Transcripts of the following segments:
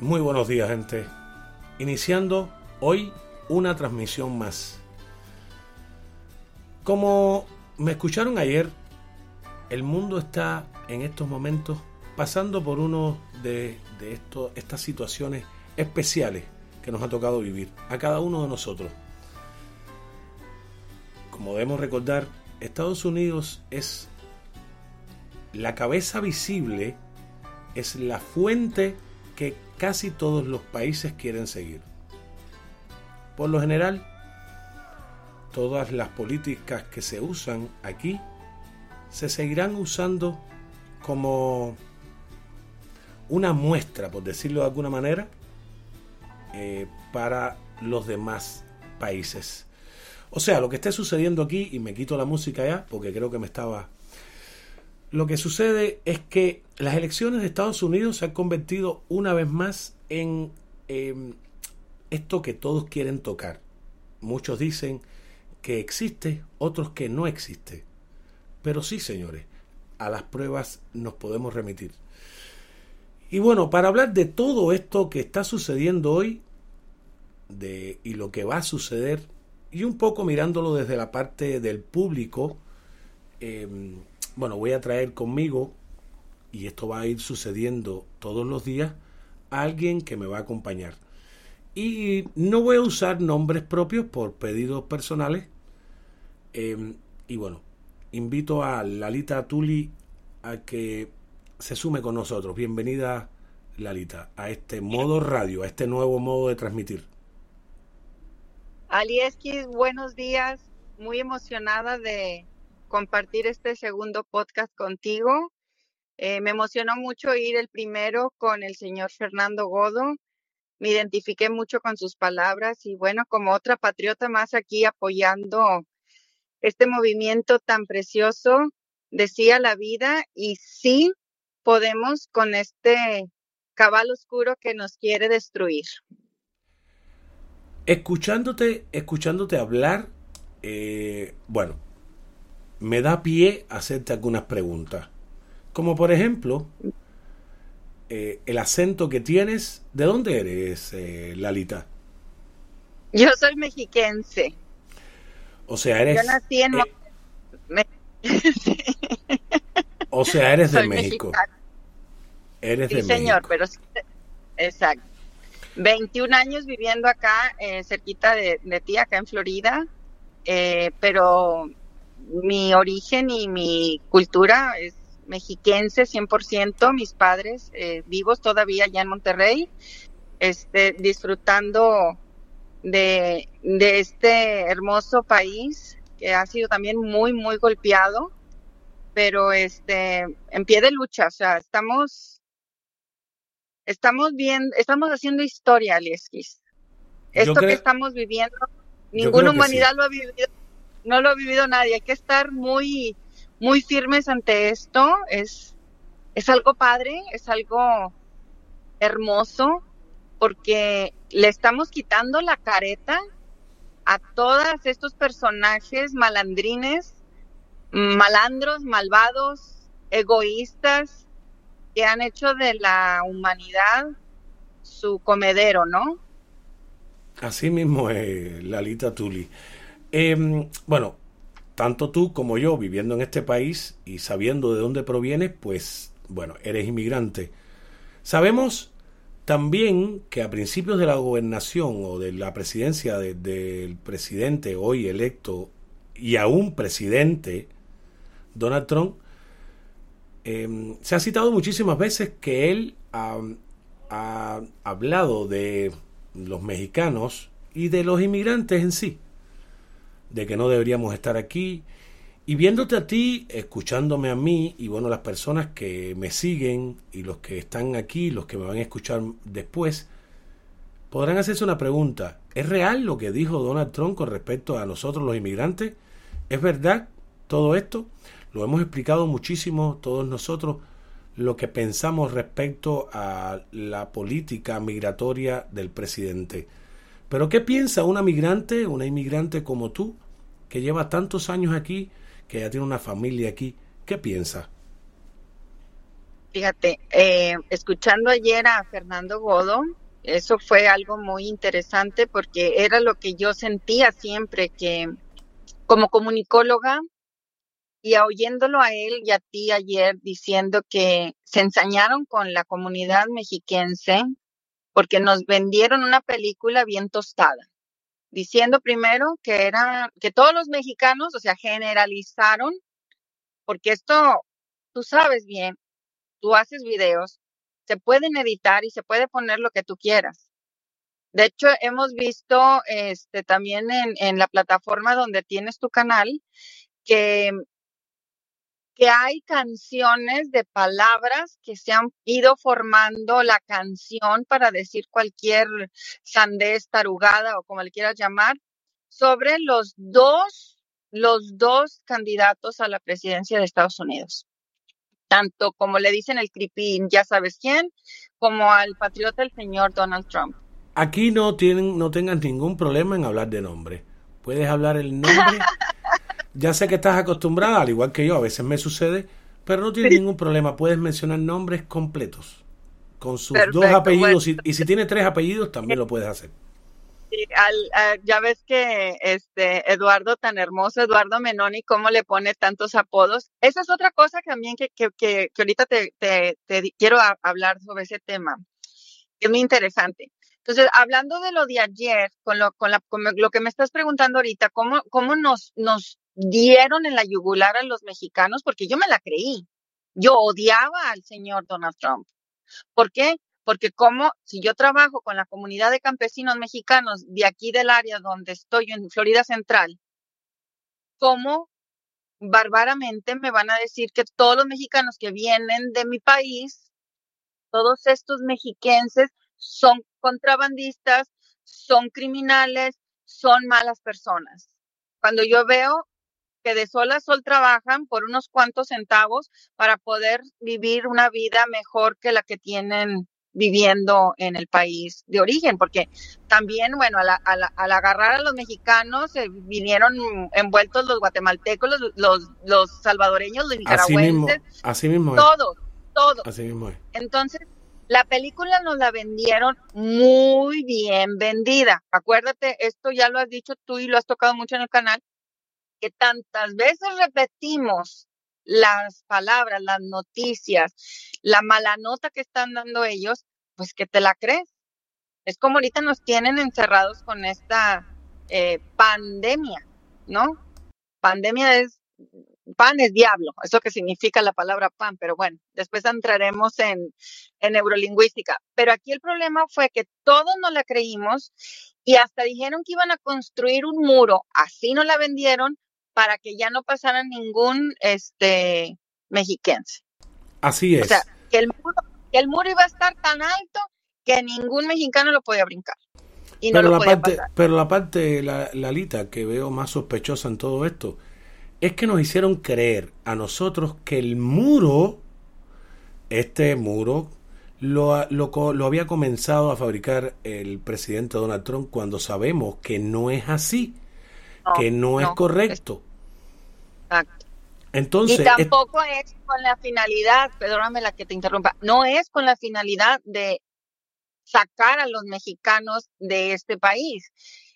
Muy buenos días, gente. Iniciando hoy una transmisión más. Como me escucharon ayer, el mundo está en estos momentos pasando por uno de, de estas situaciones especiales que nos ha tocado vivir a cada uno de nosotros. Como debemos recordar, Estados Unidos es la cabeza visible, es la fuente que casi todos los países quieren seguir. Por lo general, todas las políticas que se usan aquí se seguirán usando como una muestra, por decirlo de alguna manera, eh, para los demás países. O sea, lo que esté sucediendo aquí, y me quito la música ya, porque creo que me estaba... Lo que sucede es que las elecciones de Estados Unidos se han convertido una vez más en eh, esto que todos quieren tocar. Muchos dicen que existe, otros que no existe. Pero sí, señores, a las pruebas nos podemos remitir. Y bueno, para hablar de todo esto que está sucediendo hoy de, y lo que va a suceder, y un poco mirándolo desde la parte del público, eh, bueno, voy a traer conmigo, y esto va a ir sucediendo todos los días, alguien que me va a acompañar. Y no voy a usar nombres propios por pedidos personales. Eh, y bueno, invito a Lalita Tuli a que se sume con nosotros. Bienvenida, Lalita, a este modo radio, a este nuevo modo de transmitir. Alieskis, buenos días. Muy emocionada de compartir este segundo podcast contigo. Eh, me emocionó mucho ir el primero con el señor Fernando Godo. Me identifiqué mucho con sus palabras y bueno, como otra patriota más aquí apoyando este movimiento tan precioso, decía la vida y sí podemos con este cabal oscuro que nos quiere destruir. Escuchándote, escuchándote hablar, eh, bueno, me da pie hacerte algunas preguntas. Como por ejemplo, eh, el acento que tienes. ¿De dónde eres, eh, Lalita? Yo soy mexiquense. O sea, eres. Yo nací en eh, Me- o sea, eres de Soy México. mexicana. Eres Sí, de señor, México. pero exacto. 21 años viviendo acá, eh, cerquita de, de ti, acá en Florida, eh, pero mi origen y mi cultura es mexiquense 100%, mis padres eh, vivos todavía allá en Monterrey, este, disfrutando de, de este hermoso país que ha sido también muy, muy golpeado, pero este, en pie de lucha, o sea, estamos Estamos viendo, estamos haciendo historia, Alieskis. Esto que estamos viviendo, ninguna humanidad sí. lo ha vivido, no lo ha vivido nadie. Hay que estar muy, muy firmes ante esto. Es, es algo padre, es algo hermoso, porque le estamos quitando la careta a todos estos personajes malandrines, malandros, malvados, egoístas, que han hecho de la humanidad su comedero, ¿no? Así mismo es, Lalita Tuli. Em, bueno, tanto tú como yo, viviendo en este país y sabiendo de dónde provienes, pues, bueno, eres inmigrante. Sabemos también que a principios de la gobernación o de la presidencia del presidente hoy electo y aún presidente, Donald Trump, em, se ha citado muchísimas veces que él ha hablado de los mexicanos y de los inmigrantes en sí, de que no deberíamos estar aquí. Y viéndote a ti, escuchándome a mí y bueno, las personas que me siguen y los que están aquí, los que me van a escuchar después, podrán hacerse una pregunta. ¿Es real lo que dijo Donald Trump con respecto a nosotros los inmigrantes? ¿Es verdad todo esto? Lo hemos explicado muchísimo todos nosotros lo que pensamos respecto a la política migratoria del presidente. Pero ¿qué piensa una migrante, una inmigrante como tú, que lleva tantos años aquí, que ya tiene una familia aquí? ¿Qué piensa? Fíjate, eh, escuchando ayer a Fernando Godo, eso fue algo muy interesante porque era lo que yo sentía siempre que como comunicóloga y oyéndolo a él y a ti ayer diciendo que se ensañaron con la comunidad mexiquense porque nos vendieron una película bien tostada, diciendo primero que era que todos los mexicanos, o sea, generalizaron, porque esto tú sabes bien, tú haces videos, se pueden editar y se puede poner lo que tú quieras. De hecho, hemos visto este también en, en la plataforma donde tienes tu canal que que hay canciones de palabras que se han ido formando la canción para decir cualquier sandez, tarugada o como le quieras llamar, sobre los dos, los dos candidatos a la presidencia de Estados Unidos. Tanto como le dicen el creepy, ya sabes quién, como al patriota el señor Donald Trump. Aquí no tienen, no tengan ningún problema en hablar de nombre. Puedes hablar el nombre Ya sé que estás acostumbrada, al igual que yo, a veces me sucede, pero no tienes ningún problema. Puedes mencionar nombres completos con sus dos apellidos y, si tiene tres apellidos también lo puedes hacer. ya ves que este Eduardo tan hermoso, Eduardo Menoni, cómo le pone tantos apodos. Esa es otra cosa también que, que, que, ahorita te, te, quiero hablar sobre ese tema. Es muy interesante. Entonces, hablando de lo de ayer, con lo, con, la, con lo que me estás preguntando ahorita, ¿cómo, cómo nos, nos dieron en la yugular a los mexicanos porque yo me la creí. Yo odiaba al señor Donald Trump. ¿Por qué? Porque como si yo trabajo con la comunidad de campesinos mexicanos de aquí del área donde estoy en Florida Central, ¿cómo barbaramente me van a decir que todos los mexicanos que vienen de mi país, todos estos mexiquenses son contrabandistas, son criminales, son malas personas? Cuando yo veo que de sol a sol trabajan por unos cuantos centavos para poder vivir una vida mejor que la que tienen viviendo en el país de origen, porque también, bueno, al, agarrar a los mexicanos eh, vinieron envueltos los guatemaltecos, los, los, salvadoreños, los nicaragüenses, así mismo, todos, todos. Así mismo Entonces, la película nos la vendieron muy bien vendida. Acuérdate, esto ya lo has dicho tú y lo has tocado mucho en el canal, que tantas veces repetimos las palabras, las noticias, la mala nota que están dando ellos, pues que te la crees. Es como ahorita nos tienen encerrados con esta eh, pandemia, ¿no? Pandemia es, pan es diablo, eso que significa la palabra pan, pero bueno, después entraremos en, en neurolingüística. Pero aquí el problema fue que todos nos la creímos y hasta dijeron que iban a construir un muro, así no la vendieron, para que ya no pasara ningún este mexiquense. Así es. O sea, que el muro, el muro iba a estar tan alto que ningún mexicano lo podía brincar. Y pero, no la podía parte, pasar. pero la parte, la, la Lita, que veo más sospechosa en todo esto, es que nos hicieron creer a nosotros que el muro, este muro, lo, lo, lo había comenzado a fabricar el presidente Donald Trump cuando sabemos que no es así, No, que no, es correcto. Exacto. Entonces, y tampoco es con la finalidad, perdóname la que te interrumpa, no es con la finalidad de sacar a los mexicanos de este país.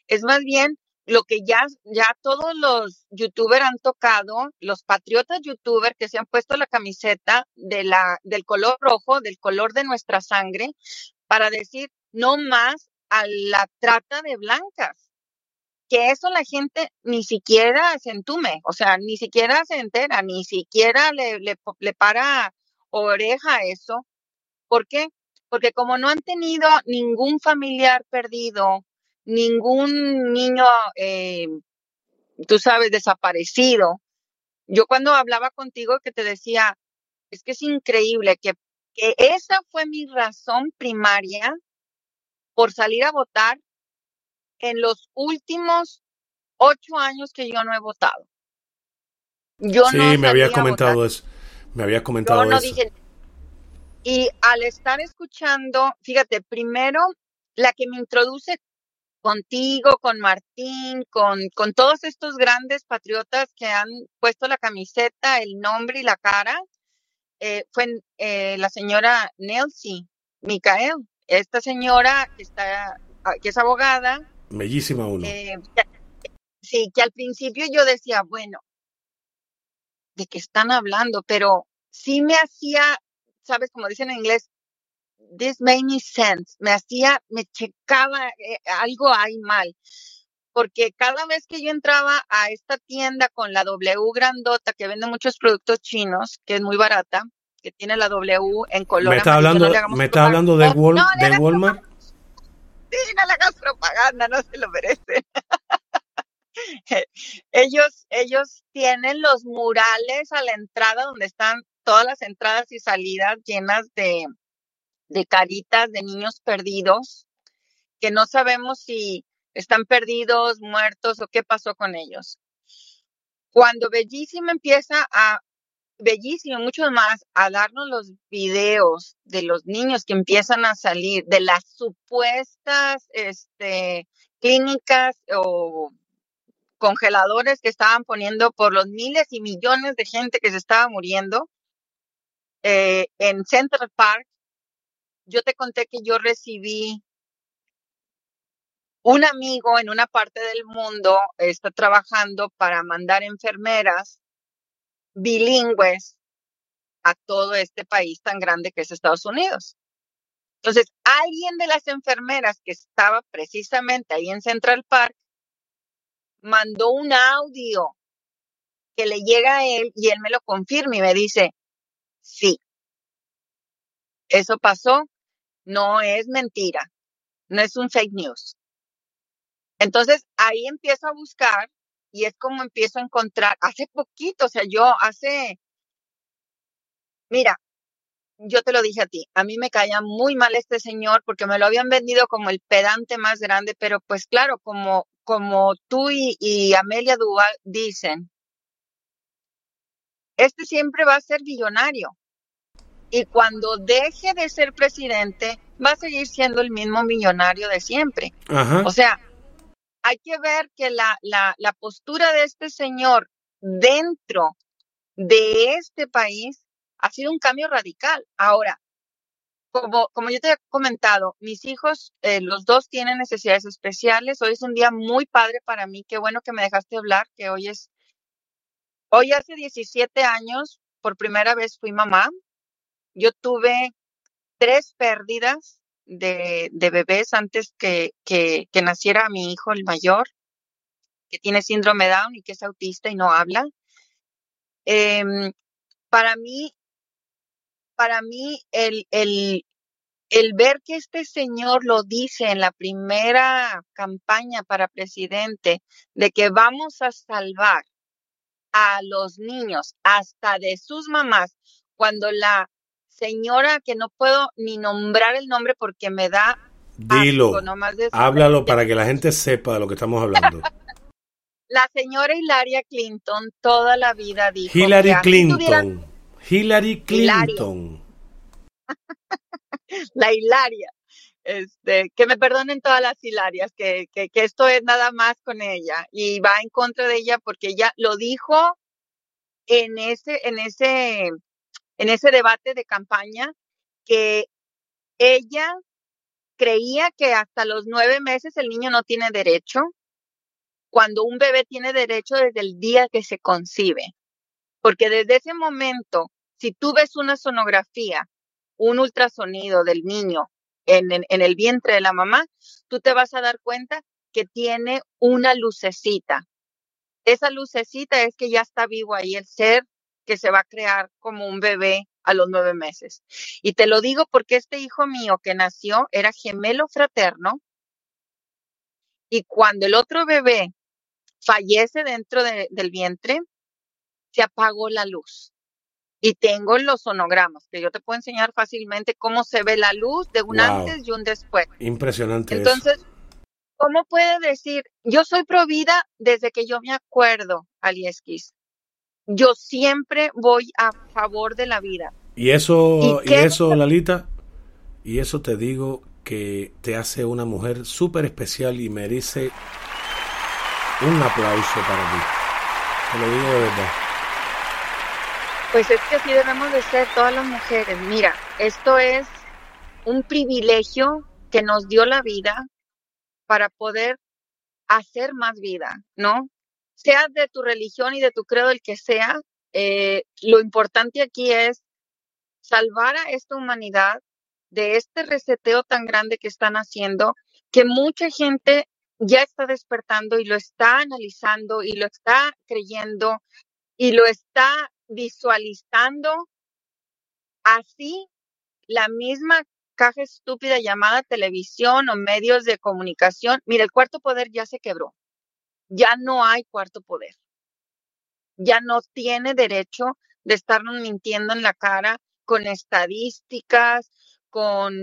Es más bien lo que ya, ya todos los youtubers han tocado, los patriotas youtubers que se han puesto la camiseta de la, del color rojo, del color de nuestra sangre, para decir no más a la trata de blancas. Que eso la gente ni siquiera se entume, o sea, ni siquiera se entera, ni siquiera le, le, le para oreja a eso. ¿Por qué? Porque como no han tenido ningún familiar perdido, ningún niño, eh, tú sabes, desaparecido. Yo cuando hablaba contigo que te decía, es que es increíble que, que esa fue mi razón primaria por salir a votar en los últimos ocho años que yo no he votado. Yo sí, me había comentado eso. Me había comentado no eso. Dije, y al estar escuchando, fíjate, primero la que me introduce contigo, con Martín, con, con todos estos grandes patriotas que han puesto la camiseta, el nombre y la cara, eh, fue eh, la señora Nelsie Micael. Esta señora que, está, ah, que es abogada. Bellísima uno. Eh, sí, que al principio yo decía, bueno, ¿de qué están hablando? Pero sí me hacía, sabes, como dicen en inglés, this made me sense, me hacía, me checaba, eh, algo hay mal. Porque cada vez que yo entraba a esta tienda con la W grandota que vende muchos productos chinos, que es muy barata, que tiene la W en color. ¿Me está hablando, ¿me está hablando de, Wal de Walmart? Le hagas propaganda, no se lo merece. ellos, ellos tienen los murales a la entrada donde están todas las entradas y salidas llenas de, de caritas de niños perdidos que no sabemos si están perdidos, muertos o qué pasó con ellos. Cuando Bellísima empieza a, Bellísimo, mucho más, a darnos los videos de los niños que empiezan a salir, de las supuestas este, clínicas o congeladores que estaban poniendo por los miles y millones de gente que se estaba muriendo eh, en Central Park, yo te conté que yo recibí un amigo en una parte del mundo, está trabajando para mandar enfermeras bilingües a todo este país tan grande que es Estados Unidos. Entonces, alguien de las enfermeras que estaba precisamente ahí en Central Park mandó un audio que le llega a él y él me lo confirma y me dice, sí, eso pasó, no es mentira, no es un fake news. Entonces ahí empiezo a buscar y es como empiezo a encontrar, hace poquito, o sea, yo hace, mira, yo te lo dije a ti, a mí me caía muy mal este señor porque me lo habían vendido como el pedante más grande, pero pues claro, como, como tú y, y Amelia Duval dicen, este siempre va a ser billonario y cuando deje de ser presidente va a seguir siendo el mismo millonario de siempre. O sea, hay que ver que la, la, postura de este señor dentro de este país ha sido un cambio radical. Ahora, como, como yo te he comentado, mis hijos, eh, los dos tienen necesidades especiales. Hoy es un día muy padre para mí. Qué bueno que me dejaste hablar, que hoy es, hoy hace 17 años, por primera vez fui mamá. Yo tuve tres pérdidas de, bebés antes que, que, naciera mi hijo, el mayor, que tiene síndrome Down y que es autista y no habla. Eh, para mí, para mí, el, el ver que este señor lo dice en la primera campaña para presidente, de que vamos a salvar a los niños hasta de sus mamás, cuando la señora que no puedo ni nombrar el nombre porque me da. Dilo, háblalo para que la gente sepa de lo que estamos hablando. la señora Hilaria Clinton toda la vida dijo. Hillary Clinton. Hillary Clinton. la Hilaria. Este, que me perdonen todas las Hilarias, que, que, que esto es nada más con ella y va en contra de ella porque ella lo dijo en ese, en ese, en ese debate de campaña que ella creía que hasta los nueve meses el niño no tiene derecho, cuando un bebé tiene derecho desde el día que se concibe. Porque desde ese momento, si tú ves una sonografía, un ultrasonido del niño en, en el vientre de la mamá, tú te vas a dar cuenta que tiene una lucecita. Esa lucecita es que ya está vivo ahí el ser que se va a crear como un bebé a los nueve meses. Y te lo digo porque este hijo mío que nació era gemelo fraterno y cuando el otro bebé fallece dentro de- del vientre, se apagó la luz. Y tengo los sonogramas, que yo te puedo enseñar fácilmente cómo se ve la luz de un Wow. antes y un después. Impresionante eso. Entonces, ¿cómo puede decir, yo soy pro vida desde que yo me acuerdo, Alieskis? Yo siempre voy a favor de la vida. Y eso, ¿Y eso, Lalita, y eso te digo que te hace una mujer súper especial y merece un aplauso para ti. Te lo digo de verdad. Pues es que así debemos de ser todas las mujeres. Mira, esto es un privilegio que nos dio la vida para poder hacer más vida, ¿no? Sea de tu religión y de tu credo, el que sea, eh, lo importante aquí es salvar a esta humanidad de este reseteo tan grande que están haciendo, que mucha gente ya está despertando y lo está analizando y lo está creyendo y lo está visualizando así la misma caja estúpida llamada televisión o medios de comunicación. Mira, el cuarto poder ya se quebró. Ya no hay cuarto poder. Ya no tiene derecho de estarnos mintiendo en la cara con estadísticas, con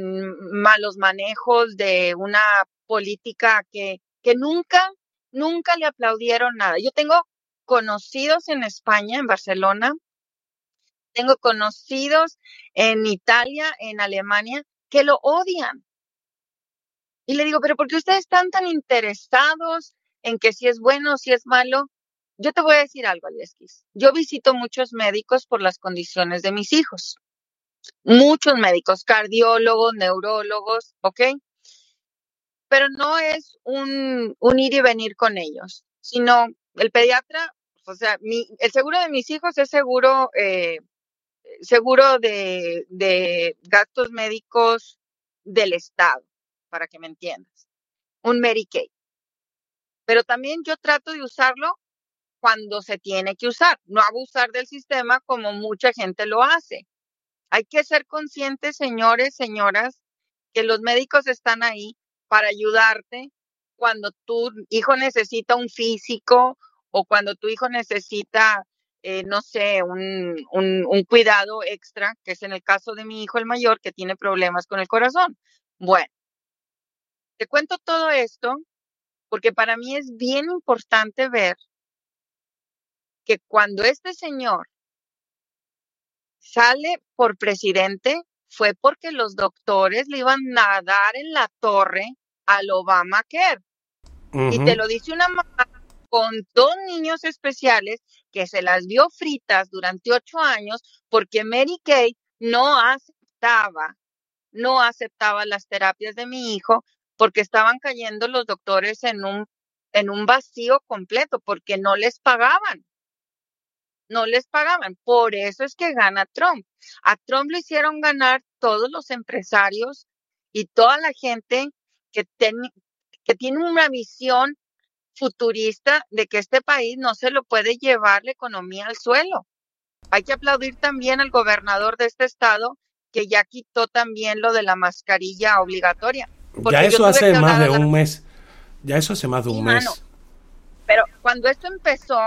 malos manejos de una política que, que nunca, nunca le aplaudieron nada. Yo tengo conocidos en España, en Barcelona, tengo conocidos en Italia, en Alemania, que lo odian. Y le digo, pero ¿por qué ustedes están tan interesados en que si es bueno o si es malo? Yo te voy a decir algo, Alieskis. Yo visito muchos médicos por las condiciones de mis hijos. Muchos médicos, cardiólogos, neurólogos, ¿ok? Pero no es un, un ir y venir con ellos, sino el pediatra, o sea, mi, el seguro de mis hijos es seguro, eh, seguro de, de gastos médicos del Estado, para que me entiendas. Un Medicaid. Pero también yo trato de usarlo cuando se tiene que usar, no abusar del sistema como mucha gente lo hace. Hay que ser conscientes, señores, señoras, que los médicos están ahí para ayudarte cuando tu hijo necesita un físico o cuando tu hijo necesita, eh, no sé, un, un, un cuidado extra, que es en el caso de mi hijo el mayor, que tiene problemas con el corazón. Bueno, te cuento todo esto porque para mí es bien importante ver que cuando este señor sale por presidente fue porque los doctores le iban a dar en la torre al Obamacare. Y Ujú. te lo dice una mamá con dos niños especiales que se las vio fritas durante ocho años porque Mary Kay no aceptaba, no aceptaba las terapias de mi hijo porque estaban cayendo los doctores en un, en un vacío completo porque no les pagaban no les pagaban. Por eso es que gana Trump. A Trump lo hicieron ganar todos los empresarios y toda la gente que, que tiene una visión futurista de que este país no se lo puede llevar la economía al suelo. Hay que aplaudir también al gobernador de este estado que ya quitó también lo de la mascarilla obligatoria. Ya eso hace más de un mes. Ya eso hace más de Sí, un mano. mes. Pero cuando esto empezó,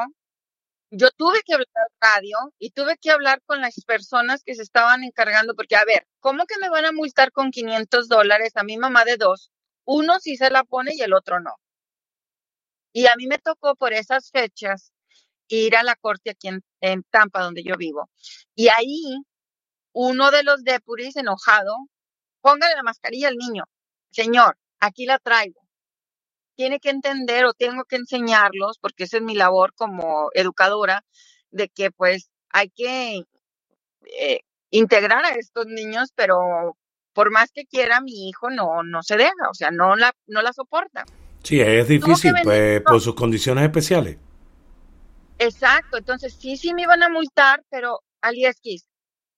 yo tuve que hablar radio y tuve que hablar con las personas que se estaban encargando, porque a ver, ¿cómo que me van a multar con 500 dólares a mi mamá de dos? Uno sí se la pone y el otro no. Y a mí me tocó por esas fechas ir a la corte aquí en, en Tampa, donde yo vivo. Y ahí uno de los deputies enojado, póngale la mascarilla al niño. Señor, aquí la traigo tiene que entender o tengo que enseñarlos, porque esa es mi labor como educadora, de que pues hay que eh, integrar a estos niños, pero por más que quiera, mi hijo no, no se deja, o sea, no la, no la soporta. Sí, es difícil, pues, por sus condiciones especiales. Exacto, entonces sí, sí me iban a multar, pero Aliesquis,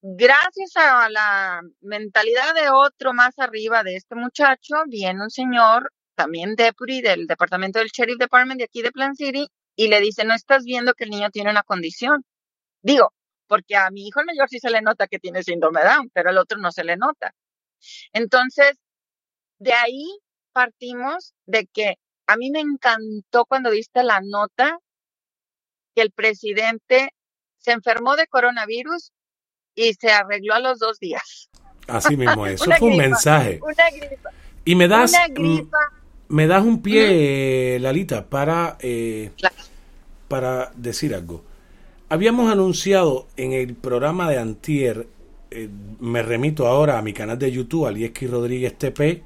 gracias a la mentalidad de otro más arriba de este muchacho, viene un señor, también deputy del departamento del Sheriff Department de aquí de Plan City, y le dice, no estás viendo que el niño tiene una condición. Digo, porque a mi hijo el mayor sí se le nota que tiene síndrome Down, pero al otro no se le nota. Entonces, de ahí partimos de que a mí me encantó cuando viste la nota que el presidente se enfermó de coronavirus y se arregló a los dos días. Así mismo, eso fue un mensaje. Una gripa. Y me das, me das un pie, Lalita, para, eh, para decir algo. Habíamos anunciado en el programa de Antier, eh, me remito ahora a mi canal de YouTube, Alieski Rodríguez TP,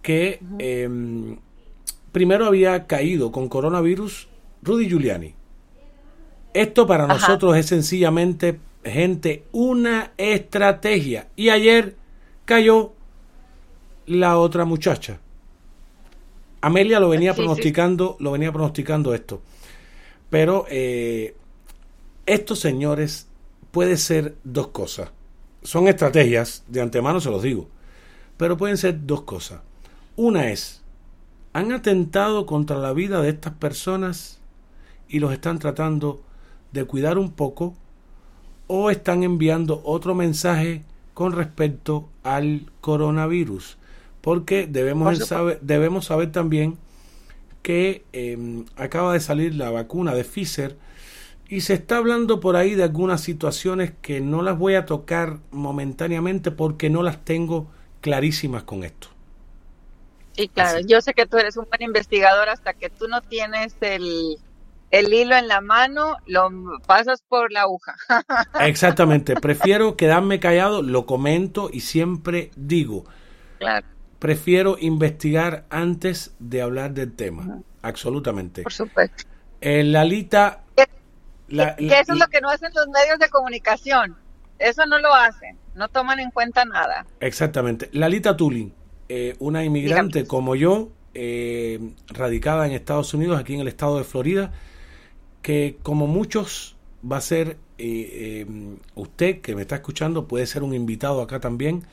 que em, primero había caído con coronavirus Rudy Giuliani. Esto para nosotros es sencillamente, gente, una estrategia. Y ayer cayó la otra muchacha. Amelia lo venía pronosticando, lo venía pronosticando esto. Pero eh, estos señores puede ser dos cosas. Son estrategias, de antemano se los digo. Pero pueden ser dos cosas. Una es, han atentado contra la vida de estas personas y los están tratando de cuidar un poco o están enviando otro mensaje con respecto al coronavirus. Porque debemos, saber, debemos saber también que em, acaba de salir la vacuna de Pfizer y se está hablando por ahí de algunas situaciones que no las voy a tocar momentáneamente porque no las tengo clarísimas con esto. Sí, claro, yo sé que tú eres un buen investigador hasta que tú no tienes el, el hilo en la mano, lo pasas por la aguja. Exactamente, prefiero quedarme callado, lo comento y siempre digo, claro. prefiero investigar antes de hablar del tema, absolutamente. Por supuesto. Eh, Lalita... que eso es lo que no hacen los medios de comunicación, eso no lo hacen, no toman en cuenta nada. Exactamente. Lalita Tulin, eh, una inmigrante como yo, eh, radicada en Estados Unidos, aquí en el estado de Florida, que como muchos va a ser eh, eh, usted que me está escuchando, puede ser un invitado acá también.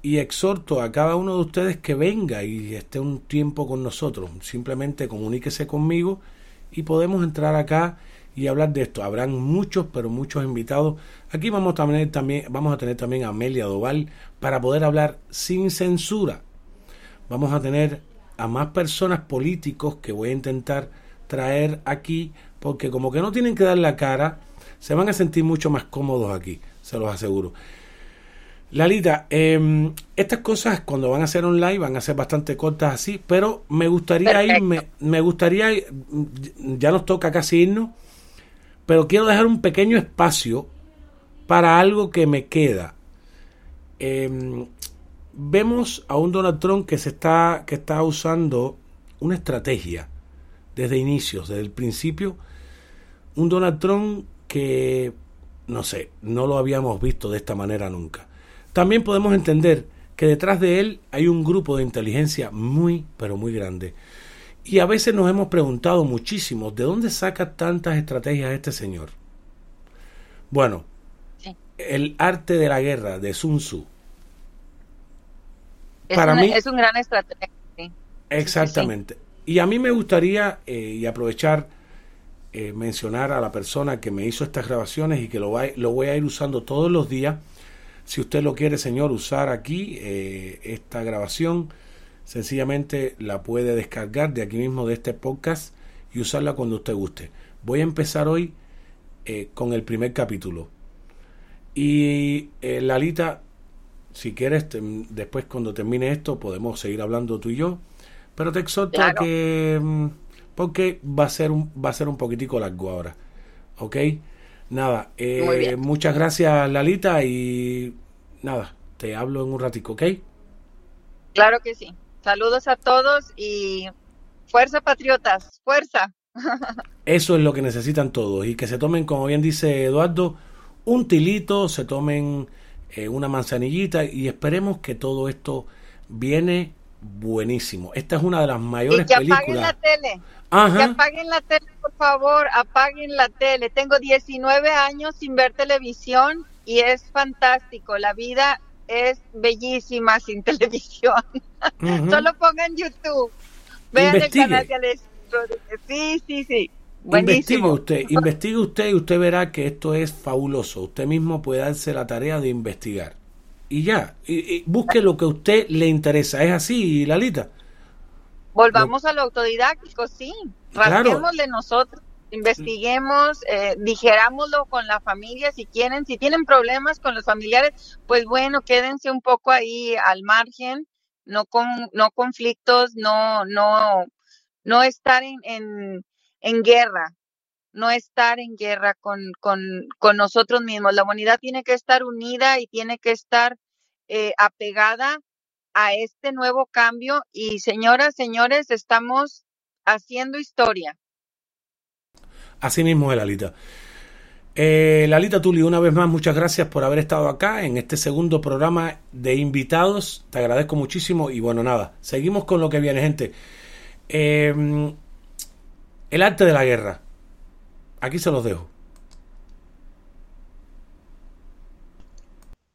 Y exhorto a cada uno de ustedes que venga y esté un tiempo con nosotros. Simplemente comuníquese conmigo y podemos entrar acá y hablar de esto. Habrán muchos, pero muchos invitados. Aquí vamos a tener también, vamos a tener también a Amelia Doval para poder hablar sin censura. Vamos a tener a más personas políticos que voy a intentar traer aquí porque como que no tienen que dar la cara, se van a sentir mucho más cómodos aquí, se los aseguro. Lalita, eh, estas cosas cuando van a ser online van a ser bastante cortas así, pero me gustaría irme, me gustaría, ya nos toca casi irnos, pero quiero dejar un pequeño espacio para algo que me queda. Em, vemos a un Donald Trump que se está, que está usando una estrategia desde inicios, desde el principio, un Donald Trump que, no sé, no lo habíamos visto de esta manera nunca. También podemos entender que detrás de él hay un grupo de inteligencia muy, pero muy grande. Y a veces nos hemos preguntado muchísimo, ¿de dónde saca tantas estrategias este señor? Bueno, el arte de la guerra de Sun Tzu. para mí es un gran estrategia. Exactamente. Y a mí me gustaría, eh, y aprovechar eh, mencionar a la persona que me hizo estas grabaciones y que lo, lo voy a ir usando todos los días. Si usted lo quiere, señor, usar aquí eh, esta grabación, sencillamente la puede descargar de aquí mismo de este podcast y usarla cuando usted guste. Voy a empezar hoy eh, con el primer capítulo. Y Lalita, si quieres, después cuando termine esto podemos seguir hablando tú y yo. Pero te exhorto a que mm, porque va a ser un, va a ser un poquitico largo ahora. ¿Ok? Nada, eh, muchas gracias Lalita y nada, te hablo en un ratico, ¿ok? Claro que sí. Saludos a todos y fuerza patriotas, fuerza. Eso es lo que necesitan todos. Y que se tomen, como bien dice Eduardo, un tilito, se tomen eh, una manzanillita y esperemos que todo esto viene buenísimo. Esta es una de las mayores y que películas. apaguen la tele. Ajá. Que apaguen la tele, por favor, apaguen la tele. Tengo 19 años sin ver televisión y es fantástico. La vida es bellísima sin televisión. Solo pongan YouTube. Vean Investigue. el canal. Sí, sí, sí. Investigue Buenísimo. usted, investigue usted y usted verá que esto es fabuloso. Usted mismo puede darse la tarea de investigar. Y ya, y- y busque lo que a usted le interesa. ¿Es así, Lalita? Volvamos a lo autodidáctico, sí. Claro. Rasquémosle nosotros, investiguemos, eh, digerámoslo con la familia si quieren. Si tienen problemas con los familiares, pues bueno, quédense un poco ahí al margen, no con, no conflictos, no, no, no estar en, en, en guerra, no estar en guerra con, con, con nosotros mismos. La humanidad tiene que estar unida y tiene que estar eh, apegada a este nuevo cambio y señoras, señores, estamos haciendo historia. Así mismo es, Lalita. Eh, Lalita Tuli, una vez más, muchas gracias por haber estado acá en este segundo programa de invitados. Te agradezco muchísimo y bueno, nada, seguimos con lo que viene, gente. Eh, el arte de la guerra. Aquí se los dejo.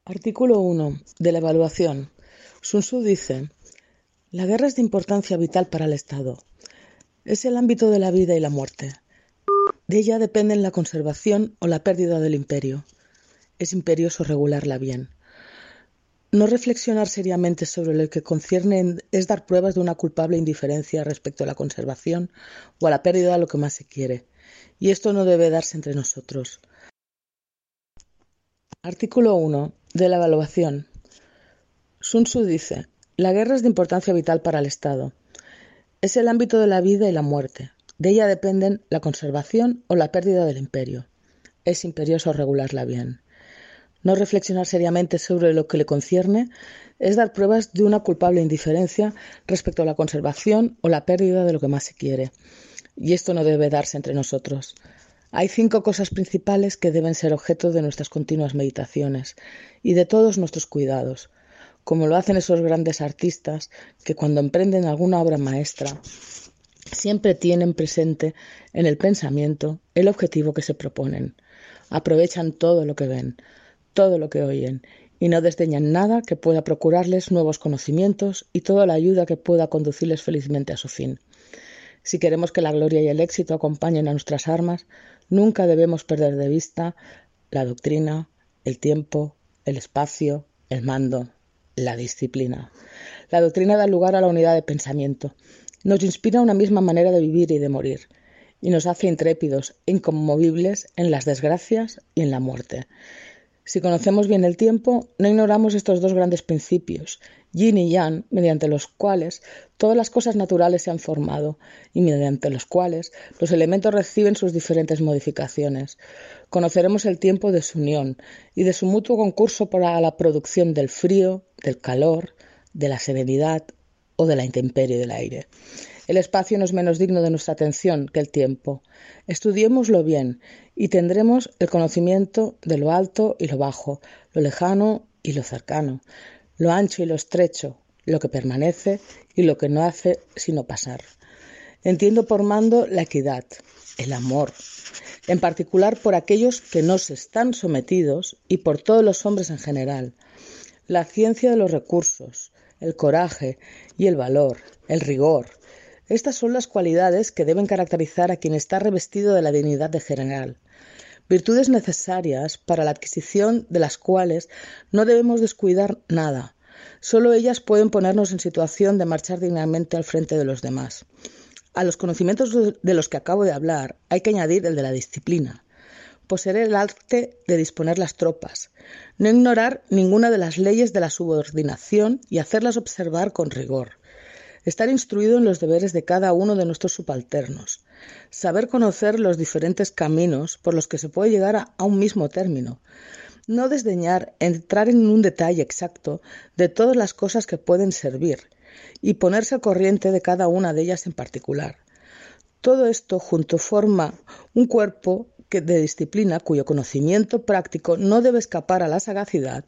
Artículo 1 de la evaluación. Sun Tzu dice, la guerra es de importancia vital para el Estado. Es el ámbito de la vida y la muerte. De ella dependen la conservación o la pérdida del imperio. Es imperioso regularla bien. No reflexionar seriamente sobre lo que concierne es dar pruebas de una culpable indiferencia respecto a la conservación o a la pérdida de lo que más se quiere. Y esto no debe darse entre nosotros. Artículo 1 de la evaluación. Sun Tzu dice, la guerra es de importancia vital para el Estado. Es el ámbito de la vida y la muerte. De ella dependen la conservación o la pérdida del imperio. Es imperioso regularla bien. No reflexionar seriamente sobre lo que le concierne es dar pruebas de una culpable indiferencia respecto a la conservación o la pérdida de lo que más se quiere. Y esto no debe darse entre nosotros. Hay cinco cosas principales que deben ser objeto de nuestras continuas meditaciones y de todos nuestros cuidados, como lo hacen esos grandes artistas que cuando emprenden alguna obra maestra siempre tienen presente en el pensamiento el objetivo que se proponen. Aprovechan todo lo que ven, todo lo que oyen, y no desdeñan nada que pueda procurarles nuevos conocimientos y toda la ayuda que pueda conducirles felizmente a su fin. Si queremos que la gloria y el éxito acompañen a nuestras armas, nunca debemos perder de vista la doctrina, el tiempo, el espacio, el mando, la disciplina. La doctrina da lugar a la unidad de pensamiento, nos inspira una misma manera de vivir y de morir, y nos hace intrépidos e inconmovibles en las desgracias y en la muerte. Si conocemos bien el tiempo, no ignoramos estos dos grandes principios, yin y yang, mediante los cuales todas las cosas naturales se han formado y mediante los cuales los elementos reciben sus diferentes modificaciones. Conoceremos el tiempo de su unión y de su mutuo concurso para la producción del frío, del calor, de la serenidad o de la intemperie del aire. El espacio no es menos digno de nuestra atención que el tiempo. Estudiémoslo bien y tendremos el conocimiento de lo alto y lo bajo, lo lejano y lo cercano, lo ancho y lo estrecho, lo que permanece y lo que no hace sino pasar. Entiendo por mando la equidad, el amor, en particular por aquellos que no se están sometidos y por todos los hombres en general, la ciencia de los recursos, el coraje y el valor, el rigor. Estas son las cualidades que deben caracterizar a quien está revestido de la dignidad de general. Virtudes necesarias para la adquisición de las cuales no debemos descuidar nada. Solo ellas pueden ponernos en situación de marchar dignamente al frente de los demás. A los conocimientos de los que acabo de hablar hay que añadir el de la disciplina. Poseer el arte de disponer las tropas, no ignorar ninguna de las leyes de la subordinación y hacerlas observar con rigor. Estar instruido en los deberes de cada uno de nuestros subalternos. Saber conocer los diferentes caminos por los que se puede llegar a, un mismo término. No desdeñar entrar en un detalle exacto de todas las cosas que pueden servir y ponerse al corriente de cada una de ellas en particular. Todo esto junto forma un cuerpo de disciplina cuyo conocimiento práctico no debe escapar a la sagacidad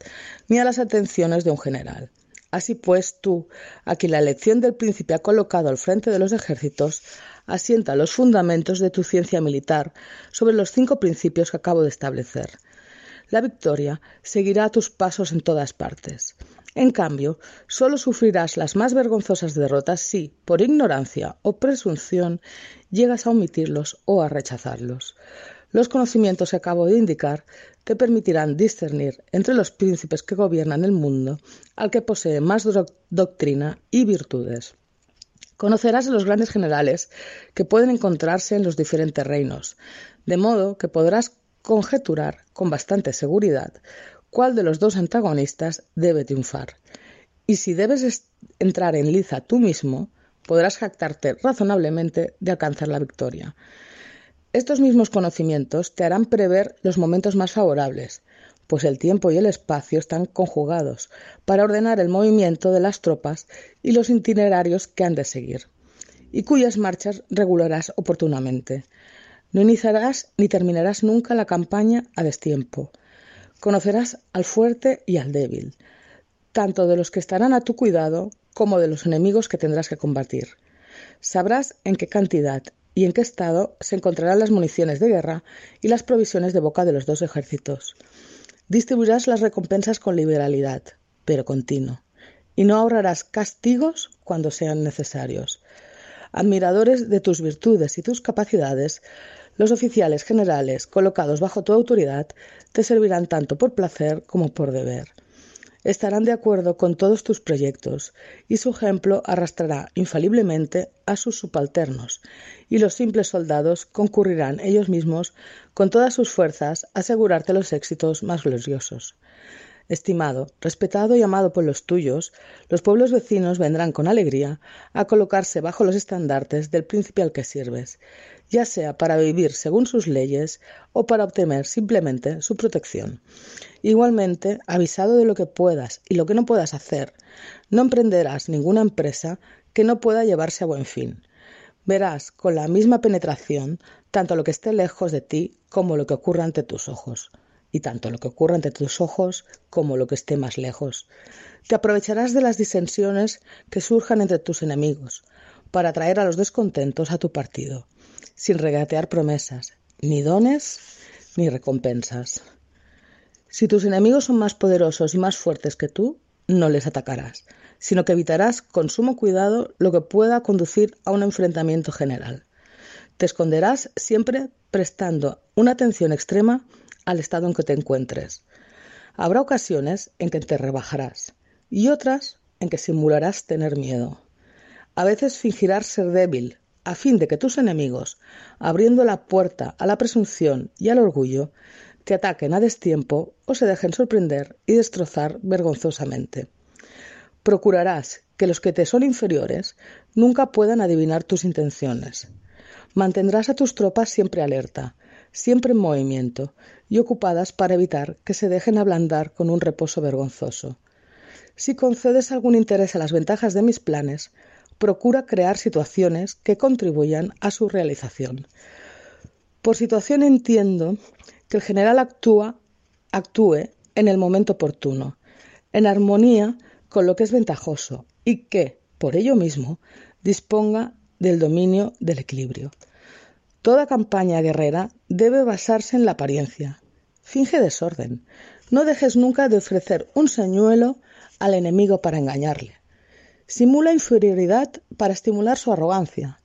ni a las atenciones de un general. Así pues, tú, a quien la elección del príncipe ha colocado al frente de los ejércitos, asienta los fundamentos de tu ciencia militar sobre los cinco principios que acabo de establecer. La victoria seguirá tus pasos en todas partes. En cambio, solo sufrirás las más vergonzosas derrotas si, por ignorancia o presunción, llegas a omitirlos o a rechazarlos. Los conocimientos que acabo de indicar te permitirán discernir entre los príncipes que gobiernan el mundo al que posee más doctrina y virtudes. Conocerás a los grandes generales que pueden encontrarse en los diferentes reinos, de modo que podrás conjeturar con bastante seguridad cuál de los dos antagonistas debe triunfar. Y si debes entrar en liza tú mismo, podrás jactarte razonablemente de alcanzar la victoria. Estos mismos conocimientos te harán prever los momentos más favorables, pues el tiempo y el espacio están conjugados para ordenar el movimiento de las tropas y los itinerarios que han de seguir, y cuyas marchas regularás oportunamente. No iniciarás ni terminarás nunca la campaña a destiempo. Conocerás al fuerte y al débil, tanto de los que estarán a tu cuidado como de los enemigos que tendrás que combatir. Sabrás en qué cantidad y en qué estado se encontrarán las municiones de guerra y las provisiones de boca de los dos ejércitos. Distribuirás las recompensas con liberalidad, pero continuo, y no ahorrarás castigos cuando sean necesarios. Admiradores de tus virtudes y tus capacidades, los oficiales generales colocados bajo tu autoridad te servirán tanto por placer como por deber estarán de acuerdo con todos tus proyectos y su ejemplo arrastrará infaliblemente a sus subalternos y los simples soldados concurrirán ellos mismos con todas sus fuerzas a asegurarte los éxitos más gloriosos. Estimado, respetado y amado por los tuyos, los pueblos vecinos vendrán con alegría a colocarse bajo los estandartes del príncipe al que sirves, ya sea para vivir según sus leyes o para obtener simplemente su protección. Igualmente, avisado de lo que puedas y lo que no puedas hacer, no emprenderás ninguna empresa que no pueda llevarse a buen fin. Verás con la misma penetración tanto lo que esté lejos de ti como lo que ocurra ante tus ojos, y tanto lo que ocurra ante tus ojos como lo que esté más lejos. Te aprovecharás de las disensiones que surjan entre tus enemigos, para atraer a los descontentos a tu partido sin regatear promesas, ni dones, ni recompensas. Si tus enemigos son más poderosos y más fuertes que tú, no les atacarás, sino que evitarás con sumo cuidado lo que pueda conducir a un enfrentamiento general. Te esconderás siempre prestando una atención extrema al estado en que te encuentres. Habrá ocasiones en que te rebajarás y otras en que simularás tener miedo. A veces fingirás ser débil a fin de que tus enemigos, abriendo la puerta a la presunción y al orgullo, te ataquen a destiempo o se dejen sorprender y destrozar vergonzosamente. Procurarás que los que te son inferiores nunca puedan adivinar tus intenciones. Mantendrás a tus tropas siempre alerta, siempre en movimiento y ocupadas para evitar que se dejen ablandar con un reposo vergonzoso. Si concedes algún interés a las ventajas de mis planes, procura crear situaciones que contribuyan a su realización. Por situación entiendo que el general actúa, actúe en el momento oportuno, en armonía con lo que es ventajoso y que, por ello mismo, disponga del dominio del equilibrio. Toda campaña guerrera debe basarse en la apariencia. Finge desorden. No dejes nunca de ofrecer un señuelo al enemigo para engañarle. Simula inferioridad para estimular su arrogancia.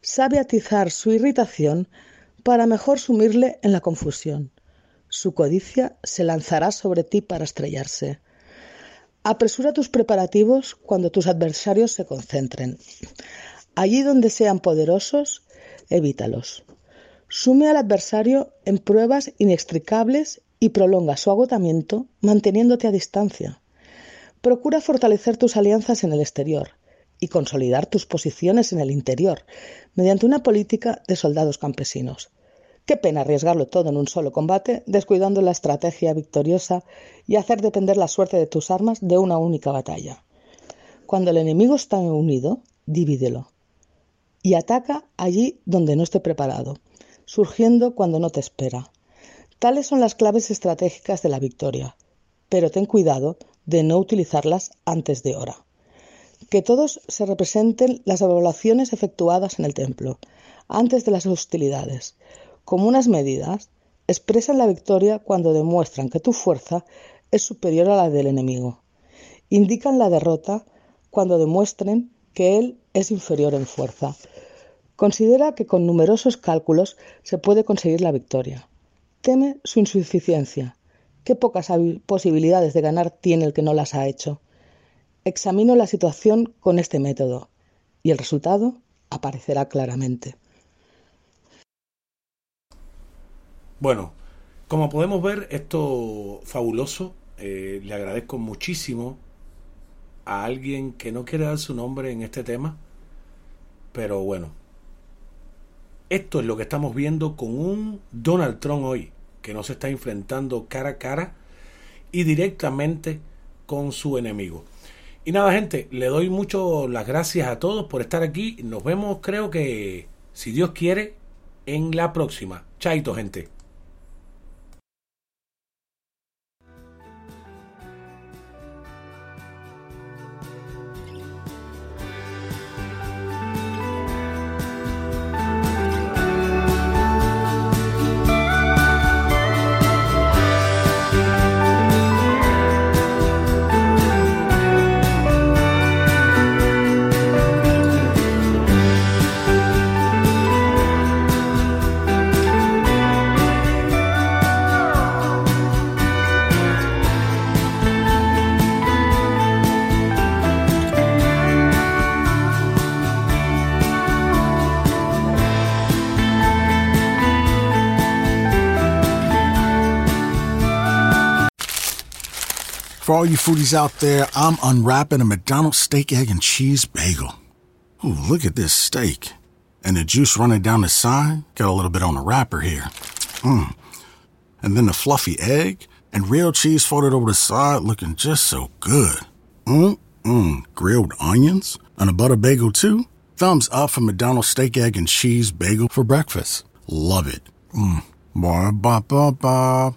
Sabe atizar su irritación para mejor sumirle en la confusión. Su codicia se lanzará sobre ti para estrellarse. Apresura tus preparativos cuando tus adversarios se concentren. Allí donde sean poderosos, evítalos. Sume al adversario en pruebas inextricables y prolonga su agotamiento manteniéndote a distancia. Procura fortalecer tus alianzas en el exterior y consolidar tus posiciones en el interior mediante una política de soldados campesinos. Qué pena arriesgarlo todo en un solo combate, descuidando la estrategia victoriosa y hacer depender la suerte de tus armas de una única batalla. Cuando el enemigo está unido, divídelo y ataca allí donde no esté preparado, surgiendo cuando no te espera. Tales son las claves estratégicas de la victoria, pero ten cuidado de no utilizarlas antes de hora. Que todos se representen las evaluaciones efectuadas en el templo, antes de las hostilidades, como unas medidas, expresan la victoria cuando demuestran que tu fuerza es superior a la del enemigo. Indican la derrota cuando demuestren que él es inferior en fuerza. Considera que con numerosos cálculos se puede conseguir la victoria. Teme su insuficiencia. Qué pocas posibilidades de ganar tiene el que no las ha hecho. Examino la situación con este método y el resultado aparecerá claramente. Bueno, como podemos ver, esto fabuloso. Eh, le agradezco muchísimo a alguien que no quiere dar su nombre en este tema. Pero bueno, esto es lo que estamos viendo con un Donald Trump hoy, que no se está enfrentando cara a cara y directamente con su enemigo. Y nada, gente, le doy mucho las gracias a todos por estar aquí. Nos vemos, creo que, si Dios quiere, en la próxima. Chaito, gente. For all you foodies out there, I'm unwrapping a McDonald's steak, egg, and cheese bagel. Ooh, look at this steak. And the juice running down the side. Got a little bit on the wrapper here. Mmm. And then the fluffy egg and real cheese folded over the side looking just so good. Mmm, mmm. Grilled onions and a butter bagel too. Thumbs up for McDonald's steak, egg, and cheese bagel for breakfast. Love it. Mmm. Ba ba ba ba.